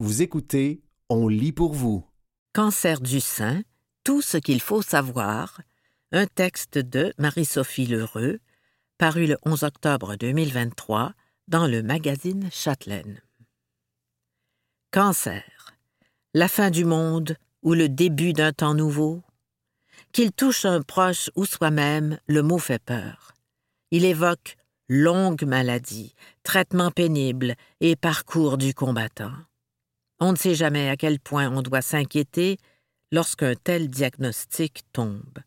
Vous écoutez On lit pour vous. Cancer du sein, tout ce qu'il faut savoir. Un texte de Marie-Sophie Lheureux, paru le 11 octobre 2023 dans le magazine Châtelaine. Cancer. La fin du monde ou le début d'un temps nouveau? Qu'il touche un proche ou soi-même, le mot fait peur. Il évoque longue maladie, traitement pénible et parcours du combattant. On ne sait jamais à quel point on doit s'inquiéter lorsqu'un tel diagnostic tombe.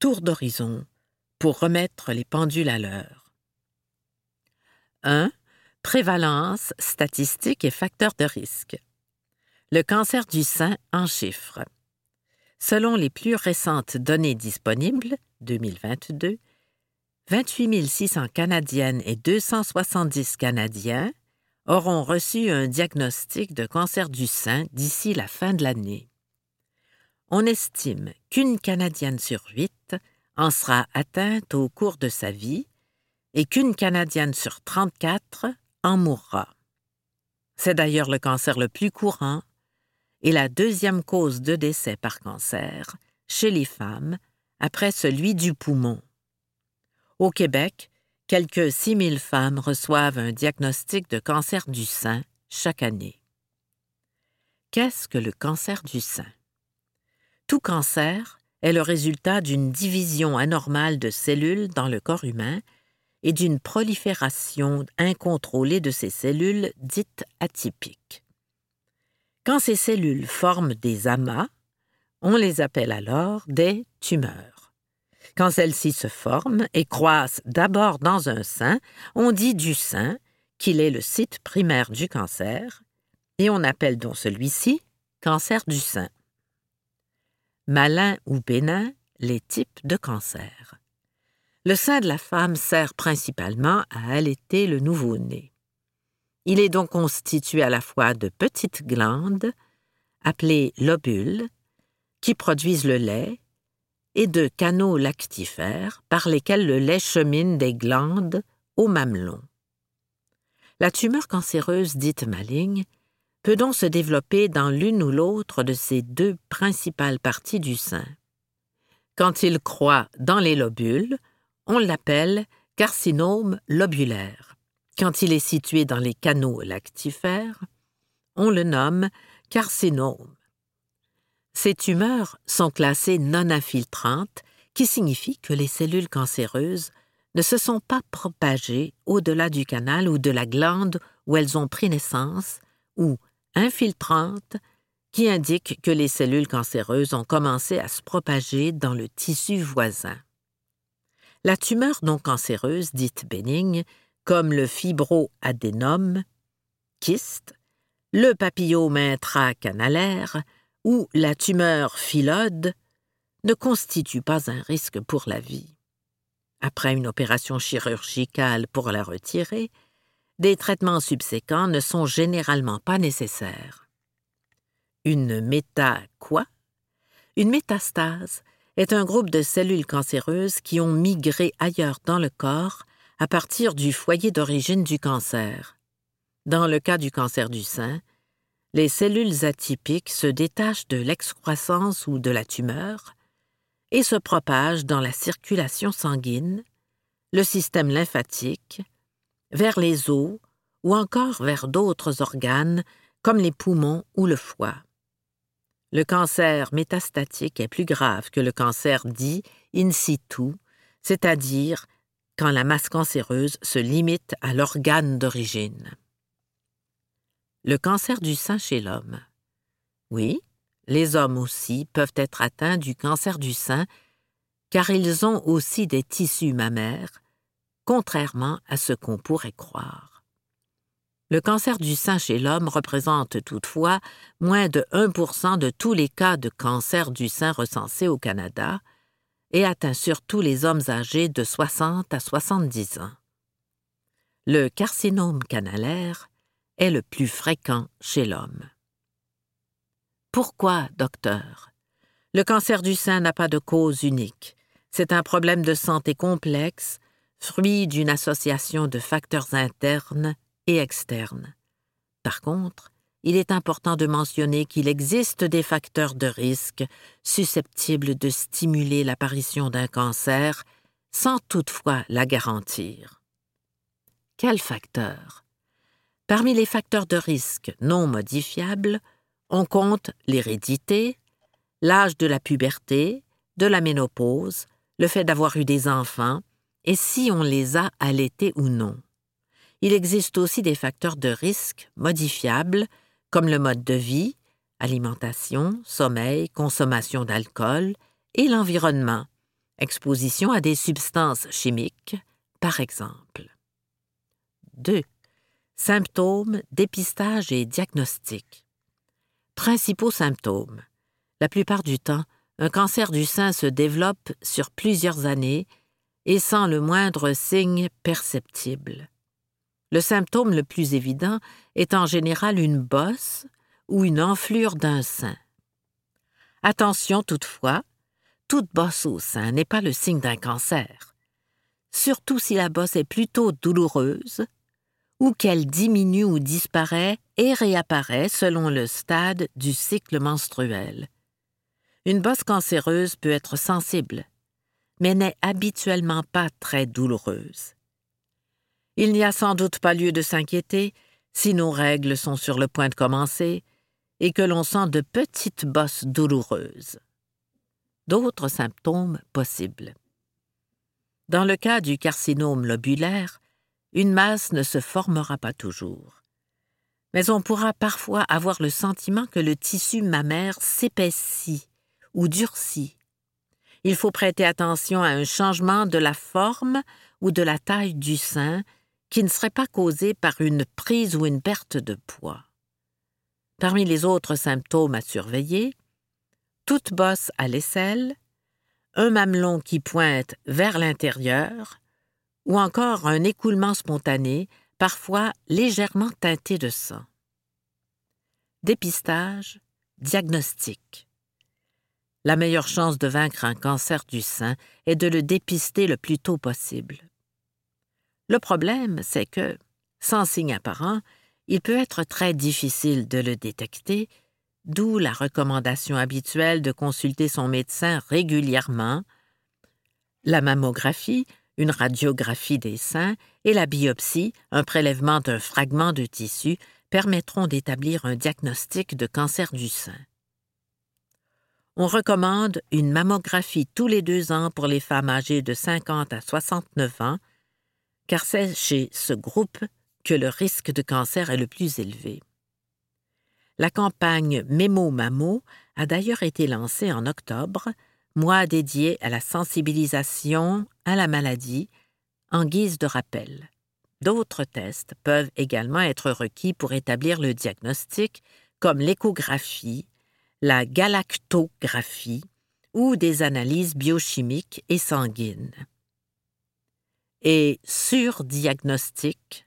Tour d'horizon pour remettre les pendules à l'heure. 1. Prévalence, statistiques et facteurs de risque. Le cancer du sein en chiffres. Selon les plus récentes données disponibles, 2022, 28 600 Canadiennes et 270 Canadiens auront reçu un diagnostic de cancer du sein d'ici la fin de l'année. On estime qu'une Canadienne sur huit en sera atteinte au cours de sa vie et qu'une Canadienne sur 34 en mourra. C'est d'ailleurs le cancer le plus courant et la deuxième cause de décès par cancer chez les femmes après celui du poumon. Au Québec, quelques 6 000 femmes reçoivent un diagnostic de cancer du sein chaque année. Qu'est-ce que le cancer du sein? Tout cancer est le résultat d'une division anormale de cellules dans le corps humain et d'une prolifération incontrôlée de ces cellules dites atypiques. Quand ces cellules forment des amas, on les appelle alors des tumeurs. Quand celles-ci se forment et croissent d'abord dans un sein, on dit du sein qu'il est le site primaire du cancer, et on appelle donc celui-ci cancer du sein. Malin ou bénin, les types de cancer. Le sein de la femme sert principalement à allaiter le nouveau-né. Il est donc constitué à la fois de petites glandes, appelées lobules, qui produisent le lait, et de canaux lactifères par lesquels le lait chemine des glandes au mamelon. La tumeur cancéreuse dite maligne peut donc se développer dans l'une ou l'autre de ces deux principales parties du sein. Quand il croît dans les lobules, on l'appelle carcinome lobulaire. Quand il est situé dans les canaux lactifères, on le nomme carcinome ces tumeurs sont classées non infiltrantes, qui signifie que les cellules cancéreuses ne se sont pas propagées au-delà du canal ou de la glande où elles ont pris naissance, ou infiltrantes, qui indique que les cellules cancéreuses ont commencé à se propager dans le tissu voisin. La tumeur non cancéreuse dite bénigne, comme le fibroadénome, kyste, le papillome intracanalaire, ou la tumeur phylode ne constitue pas un risque pour la vie. Après une opération chirurgicale pour la retirer, des traitements subséquents ne sont généralement pas nécessaires. Une méta quoi? Une métastase est un groupe de cellules cancéreuses qui ont migré ailleurs dans le corps à partir du foyer d'origine du cancer. Dans le cas du cancer du sein, les cellules atypiques se détachent de l'excroissance ou de la tumeur et se propagent dans la circulation sanguine, le système lymphatique, vers les os ou encore vers d'autres organes comme les poumons ou le foie. Le cancer métastatique est plus grave que le cancer dit in situ, c'est-à-dire quand la masse cancéreuse se limite à l'organe d'origine. Le cancer du sein chez l'homme. Oui, les hommes aussi peuvent être atteints du cancer du sein car ils ont aussi des tissus mammaires, contrairement à ce qu'on pourrait croire. Le cancer du sein chez l'homme représente toutefois moins de 1% de tous les cas de cancer du sein recensés au Canada et atteint surtout les hommes âgés de 60 à 70 ans. Le carcinome canalaire est le plus fréquent chez l'homme. Pourquoi, docteur? Le cancer du sein n'a pas de cause unique. C'est un problème de santé complexe, fruit d'une association de facteurs internes et externes. Par contre, il est important de mentionner qu'il existe des facteurs de risque susceptibles de stimuler l'apparition d'un cancer sans toutefois la garantir. Quels facteurs Parmi les facteurs de risque non modifiables, on compte l'hérédité, l'âge de la puberté, de la ménopause, le fait d'avoir eu des enfants, et si on les a allaités ou non. Il existe aussi des facteurs de risque modifiables, comme le mode de vie, alimentation, sommeil, consommation d'alcool, et l'environnement, exposition à des substances chimiques, par exemple. 2. Symptômes, dépistage et diagnostic. Principaux symptômes. La plupart du temps, un cancer du sein se développe sur plusieurs années et sans le moindre signe perceptible. Le symptôme le plus évident est en général une bosse ou une enflure d'un sein. Attention toutefois, toute bosse au sein n'est pas le signe d'un cancer, surtout si la bosse est plutôt douloureuse ou qu'elle diminue ou disparaît et réapparaît selon le stade du cycle menstruel. Une bosse cancéreuse peut être sensible, mais n'est habituellement pas très douloureuse. Il n'y a sans doute pas lieu de s'inquiéter si nos règles sont sur le point de commencer et que l'on sent de petites bosses douloureuses. D'autres symptômes possibles. Dans le cas du carcinome lobulaire, une masse ne se formera pas toujours. Mais on pourra parfois avoir le sentiment que le tissu mammaire s'épaissit ou durcit. Il faut prêter attention à un changement de la forme ou de la taille du sein qui ne serait pas causé par une prise ou une perte de poids. Parmi les autres symptômes à surveiller, toute bosse à l'aisselle, un mamelon qui pointe vers l'intérieur, ou encore un écoulement spontané, parfois légèrement teinté de sang. Dépistage, diagnostic. La meilleure chance de vaincre un cancer du sein est de le dépister le plus tôt possible. Le problème, c'est que, sans signe apparent, il peut être très difficile de le détecter, d'où la recommandation habituelle de consulter son médecin régulièrement. La mammographie, une radiographie des seins, et la biopsie, un prélèvement d'un fragment de tissu, permettront d'établir un diagnostic de cancer du sein. On recommande une mammographie tous les deux ans pour les femmes âgées de 50 à 69 ans car c'est chez ce groupe que le risque de cancer est le plus élevé. La campagne Mémo Mamo a d'ailleurs été lancée en octobre, mois dédié à la sensibilisation à la maladie, en guise de rappel. D'autres tests peuvent également être requis pour établir le diagnostic, comme l'échographie, la galactographie ou des analyses biochimiques et sanguines et surdiagnostic.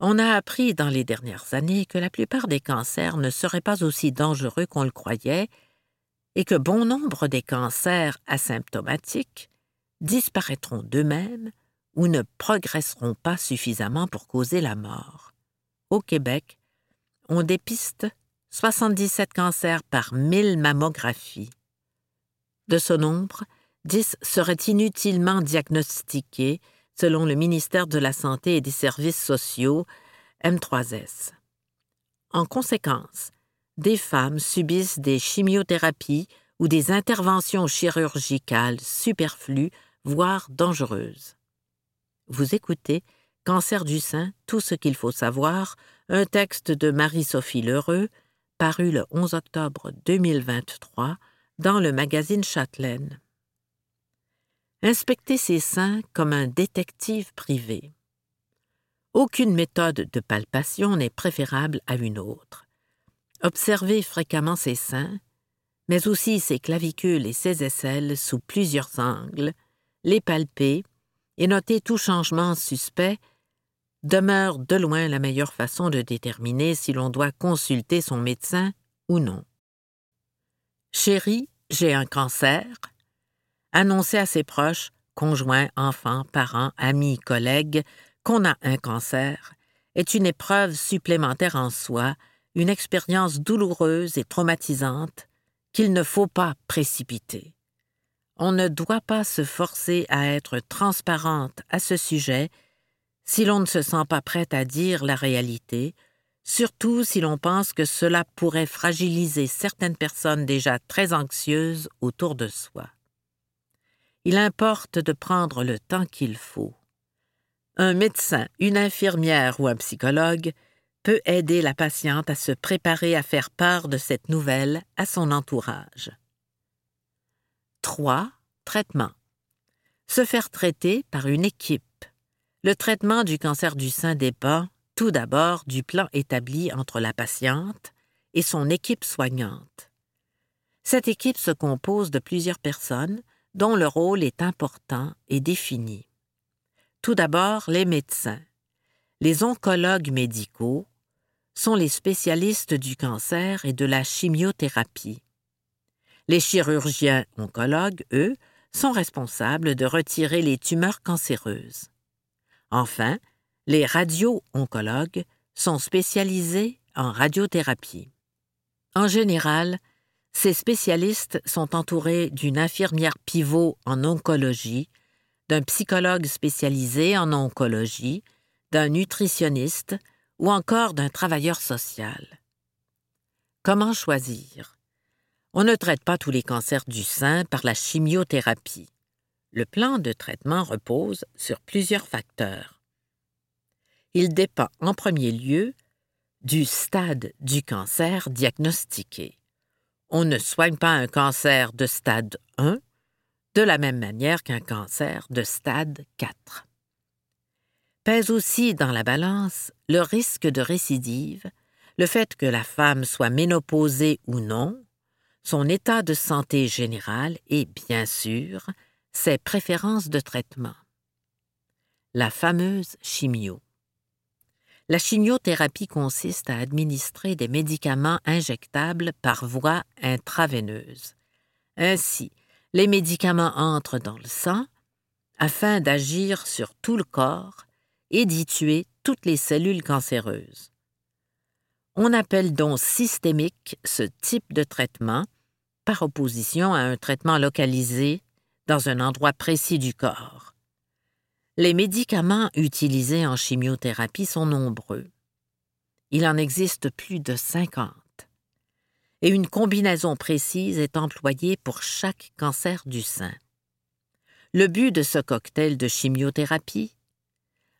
On a appris dans les dernières années que la plupart des cancers ne seraient pas aussi dangereux qu'on le croyait et que bon nombre des cancers asymptomatiques disparaîtront d'eux-mêmes ou ne progresseront pas suffisamment pour causer la mort. Au Québec, on dépiste 77 cancers par 1000 mammographies. De ce nombre, 10 seraient inutilement diagnostiqués selon le ministère de la Santé et des Services sociaux, M3S. En conséquence, des femmes subissent des chimiothérapies ou des interventions chirurgicales superflues, voire dangereuses. Vous écoutez Cancer du sein, tout ce qu'il faut savoir, un texte de Marie-Sophie Lheureux, paru le 11 octobre 2023 dans le magazine Châtelaine. Inspecter ses seins comme un détective privé. Aucune méthode de palpation n'est préférable à une autre. Observez fréquemment ses seins, mais aussi ses clavicules et ses aisselles sous plusieurs angles, les palper et noter tout changement suspect demeure de loin la meilleure façon de déterminer si l'on doit consulter son médecin ou non. Chérie, j'ai un cancer, annoncer à ses proches, conjoints, enfants, parents, amis, collègues, qu'on a un cancer est une épreuve supplémentaire en soi, une expérience douloureuse et traumatisante qu'il ne faut pas précipiter. On ne doit pas se forcer à être transparente à ce sujet si l'on ne se sent pas prête à dire la réalité, surtout si l'on pense que cela pourrait fragiliser certaines personnes déjà très anxieuses autour de soi. Il importe de prendre le temps qu'il faut. Un médecin, une infirmière ou un psychologue peut aider la patiente à se préparer à faire part de cette nouvelle à son entourage. 3. Traitement. Se faire traiter par une équipe. Le traitement du cancer du sein dépend, tout d'abord, du plan établi entre la patiente et son équipe soignante. Cette équipe se compose de plusieurs personnes dont le rôle est important et défini. Tout d'abord, les médecins. Les oncologues médicaux, sont les spécialistes du cancer et de la chimiothérapie. Les chirurgiens oncologues, eux, sont responsables de retirer les tumeurs cancéreuses. Enfin, les radio-oncologues sont spécialisés en radiothérapie. En général, ces spécialistes sont entourés d'une infirmière pivot en oncologie, d'un psychologue spécialisé en oncologie, d'un nutritionniste, ou encore d'un travailleur social. Comment choisir? On ne traite pas tous les cancers du sein par la chimiothérapie. Le plan de traitement repose sur plusieurs facteurs. Il dépend en premier lieu du stade du cancer diagnostiqué. On ne soigne pas un cancer de stade 1 de la même manière qu'un cancer de stade 4 pèse aussi dans la balance le risque de récidive, le fait que la femme soit ménopausée ou non, son état de santé général et, bien sûr, ses préférences de traitement. La fameuse chimio. La chimiothérapie consiste à administrer des médicaments injectables par voie intraveineuse. Ainsi, les médicaments entrent dans le sang afin d'agir sur tout le corps et d'y tuer toutes les cellules cancéreuses. On appelle donc systémique ce type de traitement par opposition à un traitement localisé dans un endroit précis du corps. Les médicaments utilisés en chimiothérapie sont nombreux. Il en existe plus de 50. Et une combinaison précise est employée pour chaque cancer du sein. Le but de ce cocktail de chimiothérapie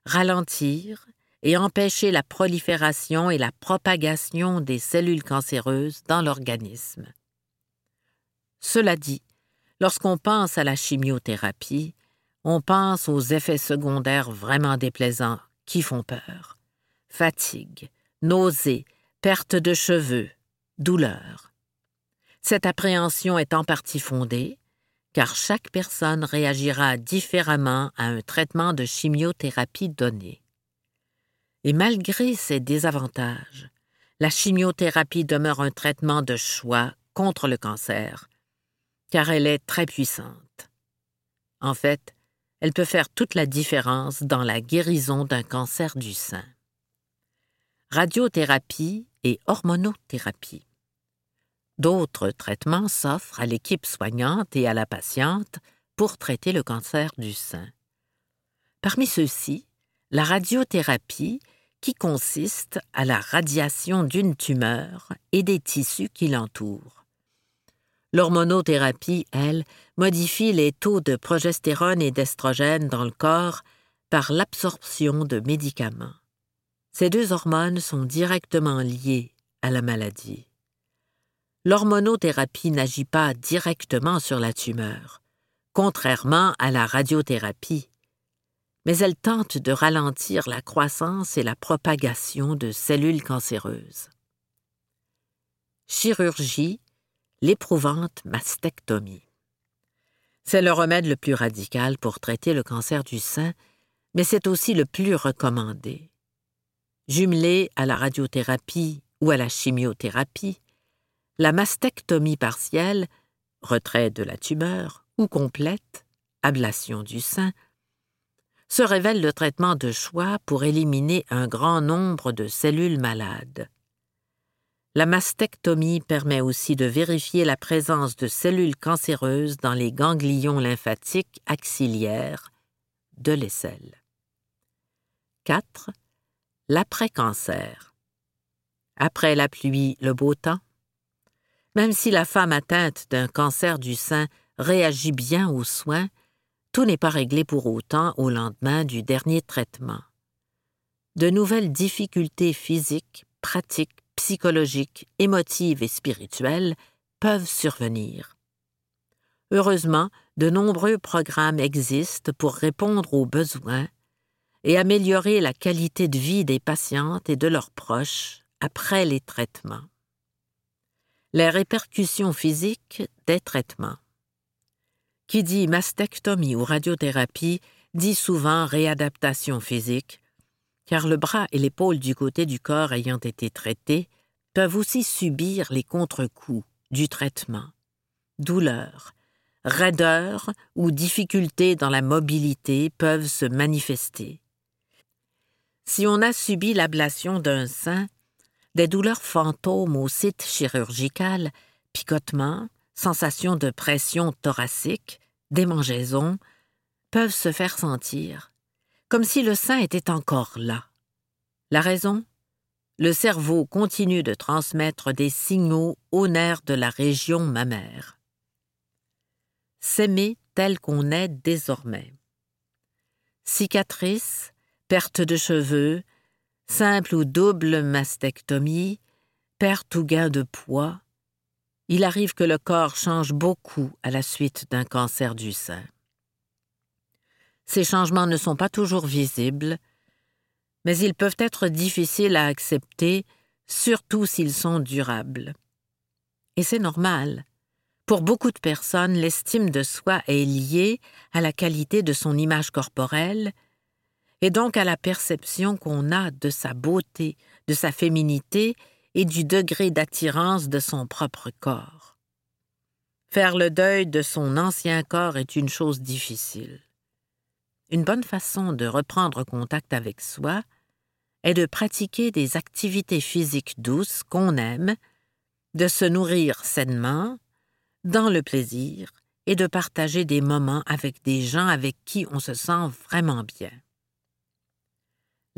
ralentir et empêcher la prolifération et la propagation des cellules cancéreuses dans l'organisme. Cela dit, lorsqu'on pense à la chimiothérapie, on pense aux effets secondaires vraiment déplaisants qui font peur. Fatigue, nausées, perte de cheveux, douleur. Cette appréhension est en partie fondée, car chaque personne réagira différemment à un traitement de chimiothérapie donné. Et malgré ces désavantages, la chimiothérapie demeure un traitement de choix contre le cancer, car elle est très puissante. En fait, elle peut faire toute la différence dans la guérison d'un cancer du sein. Radiothérapie et hormonothérapie. D'autres traitements s'offrent à l'équipe soignante et à la patiente pour traiter le cancer du sein. Parmi ceux-ci, la radiothérapie, qui consiste à la radiation d'une tumeur et des tissus qui l'entourent. L'hormonothérapie, elle, modifie les taux de progestérone et d'estrogène dans le corps par l'absorption de médicaments. Ces deux hormones sont directement liées à la maladie l'hormonothérapie n'agit pas directement sur la tumeur, contrairement à la radiothérapie, mais elle tente de ralentir la croissance et la propagation de cellules cancéreuses. Chirurgie, l'éprouvante mastectomie. C'est le remède le plus radical pour traiter le cancer du sein, mais c'est aussi le plus recommandé. Jumelé à la radiothérapie ou à la chimiothérapie, la mastectomie partielle, retrait de la tumeur, ou complète, ablation du sein, se révèle le traitement de choix pour éliminer un grand nombre de cellules malades. la mastectomie permet aussi de vérifier la présence de cellules cancéreuses dans les ganglions lymphatiques axillaires de l'aisselle. 4. L'après-cancer. Après la pluie, le beau temps. Même si la femme atteinte d'un cancer du sein réagit bien aux soins, tout n'est pas réglé pour autant au lendemain du dernier traitement. De nouvelles difficultés physiques, pratiques, psychologiques, émotives et spirituelles peuvent survenir. Heureusement, de nombreux programmes existent pour répondre aux besoins et améliorer la qualité de vie des patientes et de leurs proches après les traitements. Les répercussions physiques des traitements. Qui dit mastectomie ou radiothérapie dit souvent réadaptation physique, car le bras et l'épaule du côté du corps ayant été traités peuvent aussi subir les contre-coups du traitement. Douleurs, raideur ou difficultés dans la mobilité peuvent se manifester. Si on a subi l'ablation d'un sein, des douleurs fantômes au site chirurgical, picotements, sensations de pression thoracique, démangeaisons, peuvent se faire sentir, comme si le sein était encore là. La raison? Le cerveau continue de transmettre des signaux aux nerfs de la région mammaire. S'aimer tel qu'on est désormais. Cicatrices, perte de cheveux, simple ou double mastectomie, perte ou gain de poids, il arrive que le corps change beaucoup à la suite d'un cancer du sein. Ces changements ne sont pas toujours visibles, mais ils peuvent être difficiles à accepter, surtout s'ils sont durables. Et c'est normal. Pour beaucoup de personnes, l'estime de soi est liée à la qualité de son image corporelle, et donc à la perception qu'on a de sa beauté, de sa féminité et du degré d'attirance de son propre corps. Faire le deuil de son ancien corps est une chose difficile. Une bonne façon de reprendre contact avec soi est de pratiquer des activités physiques douces qu'on aime, de se nourrir sainement, dans le plaisir, et de partager des moments avec des gens avec qui on se sent vraiment bien.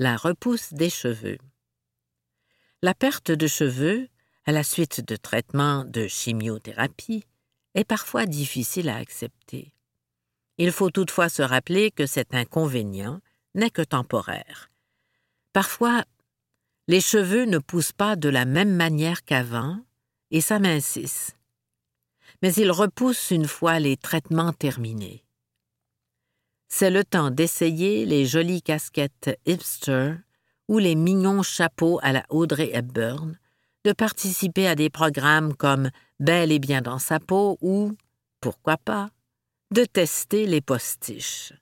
La repousse des cheveux. La perte de cheveux, à la suite de traitements de chimiothérapie, est parfois difficile à accepter. Il faut toutefois se rappeler que cet inconvénient n'est que temporaire. Parfois, les cheveux ne poussent pas de la même manière qu'avant et s'amincissent. Mais ils repoussent une fois les traitements terminés. C'est le temps d'essayer les jolies casquettes hipster ou les mignons chapeaux à la Audrey Hepburn, de participer à des programmes comme Belle et bien dans sa peau ou, pourquoi pas, de tester les postiches.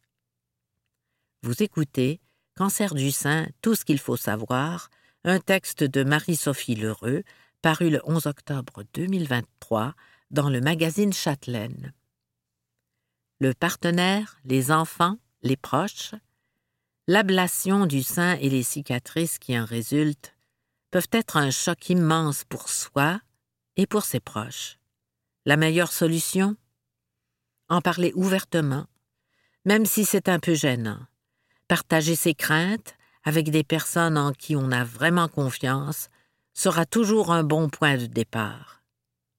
Vous écoutez Cancer du sein, tout ce qu'il faut savoir, un texte de Marie-Sophie Lheureux, paru le 11 octobre 2023 dans le magazine Châtelaine. Le partenaire, les enfants, les proches, L'ablation du sein et les cicatrices qui en résultent peuvent être un choc immense pour soi et pour ses proches. La meilleure solution? En parler ouvertement, même si c'est un peu gênant. Partager ses craintes avec des personnes en qui on a vraiment confiance sera toujours un bon point de départ.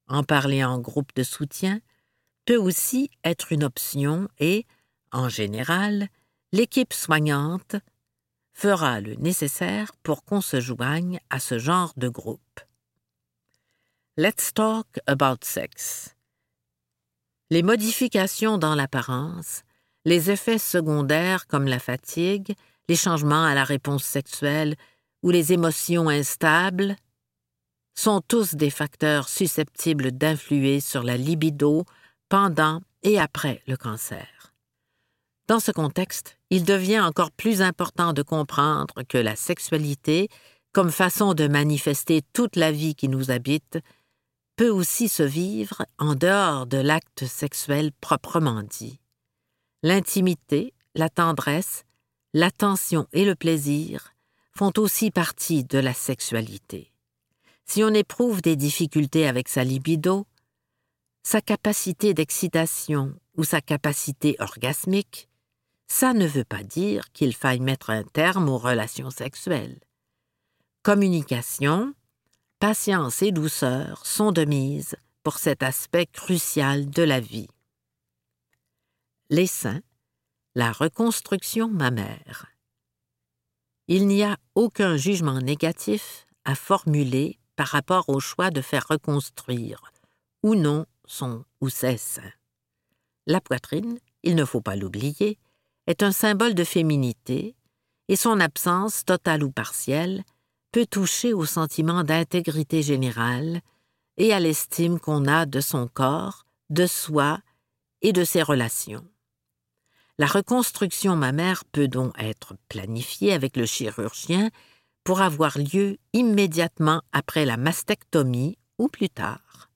En parler en groupe de soutien peut aussi être une option et, en général, l'équipe soignante fera le nécessaire pour qu'on se joigne à ce genre de groupe. Let's talk about sex. Les modifications dans l'apparence, les effets secondaires comme la fatigue, les changements à la réponse sexuelle ou les émotions instables sont tous des facteurs susceptibles d'influer sur la libido pendant et après le cancer. Dans ce contexte, il devient encore plus important de comprendre que la sexualité, comme façon de manifester toute la vie qui nous habite, peut aussi se vivre en dehors de l'acte sexuel proprement dit. L'intimité, la tendresse, l'attention et le plaisir font aussi partie de la sexualité. Si on éprouve des difficultés avec sa libido, sa capacité d'excitation ou sa capacité orgasmique, ça ne veut pas dire qu'il faille mettre un terme aux relations sexuelles. Communication, patience et douceur sont de mise pour cet aspect crucial de la vie. Les la reconstruction mammaire. Il n'y a aucun jugement négatif à formuler par rapport au choix de faire reconstruire ou non son ou ses seins. La poitrine, il ne faut pas l'oublier, est un symbole de féminité et son absence, totale ou partielle, peut toucher au sentiment d'intégrité générale et à l'estime qu'on a de son corps, de soi et de ses relations. La reconstruction mammaire peut donc être planifiée avec le chirurgien pour avoir lieu immédiatement après la mastectomie ou plus tard.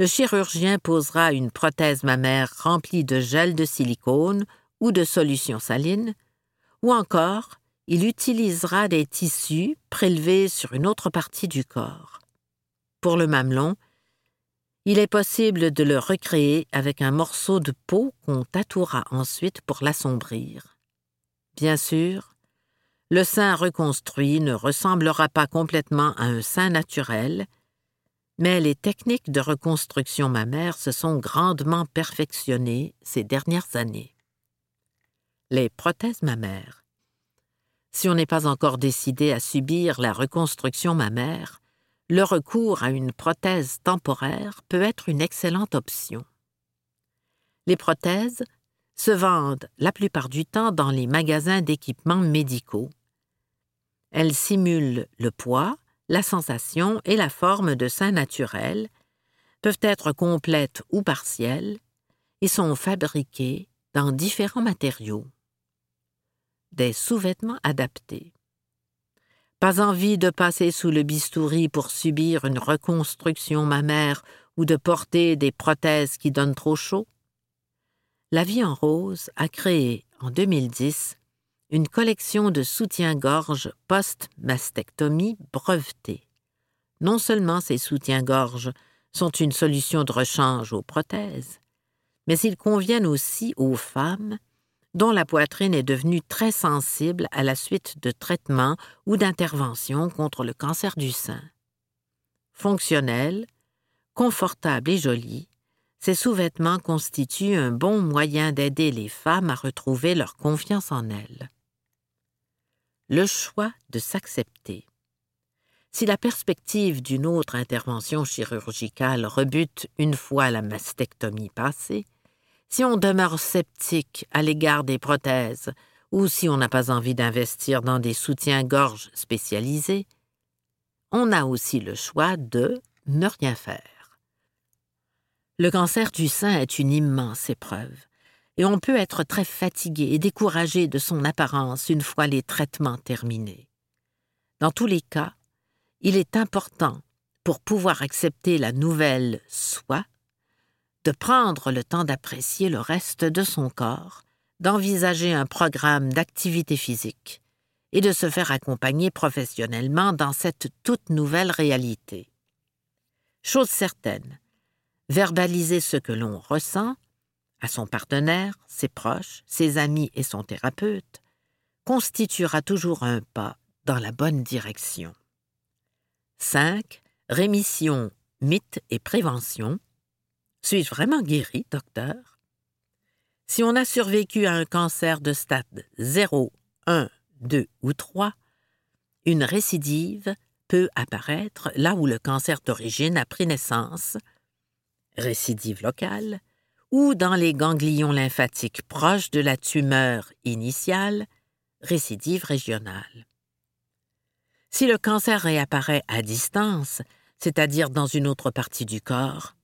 Le chirurgien posera une prothèse mammaire remplie de gel de silicone ou de solution saline, ou encore il utilisera des tissus prélevés sur une autre partie du corps. Pour le mamelon, il est possible de le recréer avec un morceau de peau qu'on tatouera ensuite pour l'assombrir. Bien sûr, le sein reconstruit ne ressemblera pas complètement à un sein naturel, mais les techniques de reconstruction mammaire se sont grandement perfectionnées ces dernières années. Les prothèses mammaires. Si on n'est pas encore décidé à subir la reconstruction mammaire, le recours à une prothèse temporaire peut être une excellente option. Les prothèses se vendent la plupart du temps dans les magasins d'équipements médicaux. Elles simulent le poids, la sensation et la forme de sein naturel, peuvent être complètes ou partielles, et sont fabriquées dans différents matériaux. Des sous-vêtements adaptés. Pas envie de passer sous le bistouri pour subir une reconstruction mammaire ou de porter des prothèses qui donnent trop chaud? La Vie en Rose a créé, en 2010, une collection de soutiens-gorge post-mastectomie brevetés. Non seulement ces soutiens-gorge sont une solution de rechange aux prothèses, mais ils conviennent aussi aux femmes dont la poitrine est devenue très sensible à la suite de traitements ou d'interventions contre le cancer du sein. Fonctionnels, confortables et jolis, ces sous-vêtements constituent un bon moyen d'aider les femmes à retrouver leur confiance en elles. Le choix de s'accepter. Si la perspective d'une autre intervention chirurgicale rebute une fois la mastectomie passée, si on demeure sceptique à l'égard des prothèses ou si on n'a pas envie d'investir dans des soutiens-gorge spécialisés, on a aussi le choix de ne rien faire. Le cancer du sein est une immense épreuve, et on peut être très fatigué et découragé de son apparence une fois les traitements terminés. Dans tous les cas, il est important, pour pouvoir accepter la nouvelle soi, de prendre le temps d'apprécier le reste de son corps, d'envisager un programme d'activité physique et de se faire accompagner professionnellement dans cette toute nouvelle réalité. Chose certaine, verbaliser ce que l'on ressent à son partenaire, ses proches, ses amis et son thérapeute constituera toujours un pas dans la bonne direction. 5. Rémission, mythe et prévention suis-je vraiment guéri, docteur? Si on a survécu à un cancer de stade 0, 1, 2 ou 3, une récidive peut apparaître là où le cancer d'origine a pris naissance, récidive locale, ou dans les ganglions lymphatiques proches de la tumeur initiale, récidive régionale. Si le cancer réapparaît à distance, c'est-à-dire dans une autre partie du corps,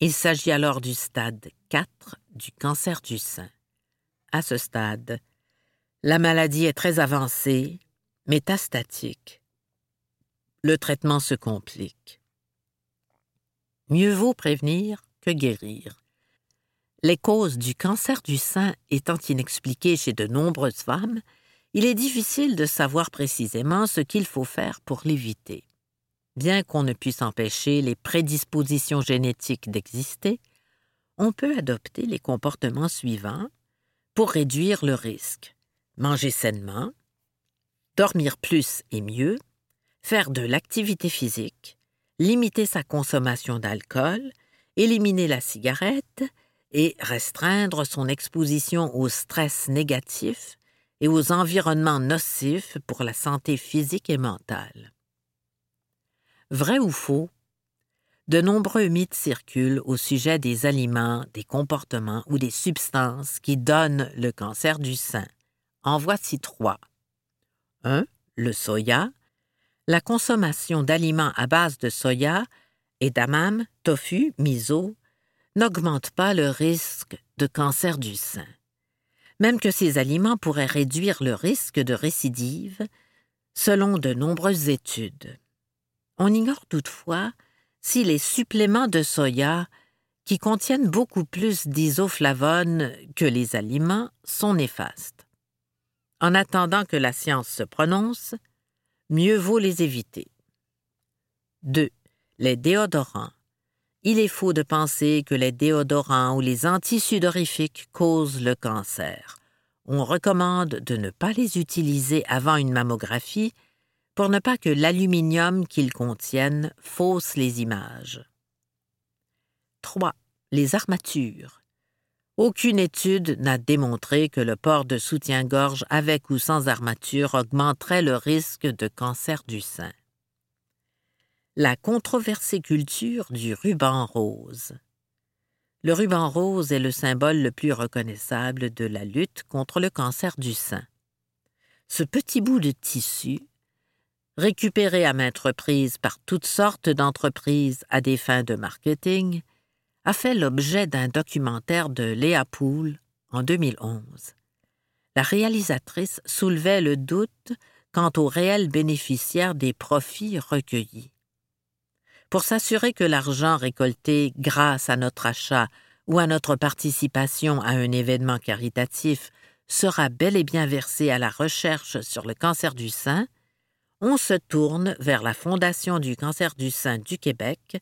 il s'agit alors du stade 4 du cancer du sein. À ce stade, la maladie est très avancée, métastatique. Le traitement se complique. Mieux vaut prévenir que guérir. Les causes du cancer du sein étant inexpliquées chez de nombreuses femmes, il est difficile de savoir précisément ce qu'il faut faire pour l'éviter. bien qu'on ne puisse empêcher les prédispositions génétiques d'exister, on peut adopter les comportements suivants pour réduire le risque. Manger sainement, dormir plus et mieux, faire de l'activité physique, limiter sa consommation d'alcool, éliminer la cigarette et restreindre son exposition au stress négatif et aux environnements nocifs pour la santé physique et mentale. Vrai ou faux, de nombreux mythes circulent au sujet des aliments, des comportements ou des substances qui donnent le cancer du sein. En voici trois. 1. Le soya. La consommation d'aliments à base de soya, edamame, tofu, miso, n'augmente pas le risque de cancer du sein. Même que ces aliments pourraient réduire le risque de récidive, selon de nombreuses études. On ignore toutefois si les suppléments de soya, qui contiennent beaucoup plus d'isoflavones que les aliments, sont néfastes. En attendant que la science se prononce, mieux vaut les éviter. 2. Les déodorants. Il est faux de penser que les déodorants ou les antisudorifiques causent le cancer. On recommande de ne pas les utiliser avant une mammographie pour ne pas que l'aluminium qu'ils contiennent fausse les images. 3. Les armatures. Aucune étude n'a démontré que le port de soutien-gorge avec ou sans armature augmenterait le risque de cancer du sein. La controversée culture du ruban rose. Le ruban rose est le symbole le plus reconnaissable de la lutte contre le cancer du sein. Ce petit bout de tissu récupéré à maintes reprises par toutes sortes d'entreprises à des fins de marketing, a fait l'objet d'un documentaire de Léa Poul en 2011. La réalisatrice soulevait le doute quant aux réels bénéficiaires des profits recueillis. Pour s'assurer que l'argent récolté grâce à notre achat ou à notre participation à un événement caritatif sera bel et bien versé à la recherche sur le cancer du sein, on se tourne vers la Fondation du cancer du sein du Québec,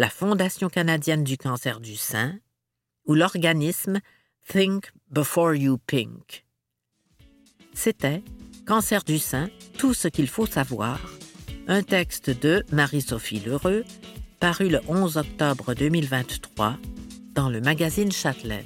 la Fondation canadienne du cancer du sein ou l'organisme Think Before You Pink. C'était Cancer du sein, tout ce qu'il faut savoir, un texte de Marie-Sophie Lheureux, paru le 11 octobre 2023 dans le magazine Châtelaine.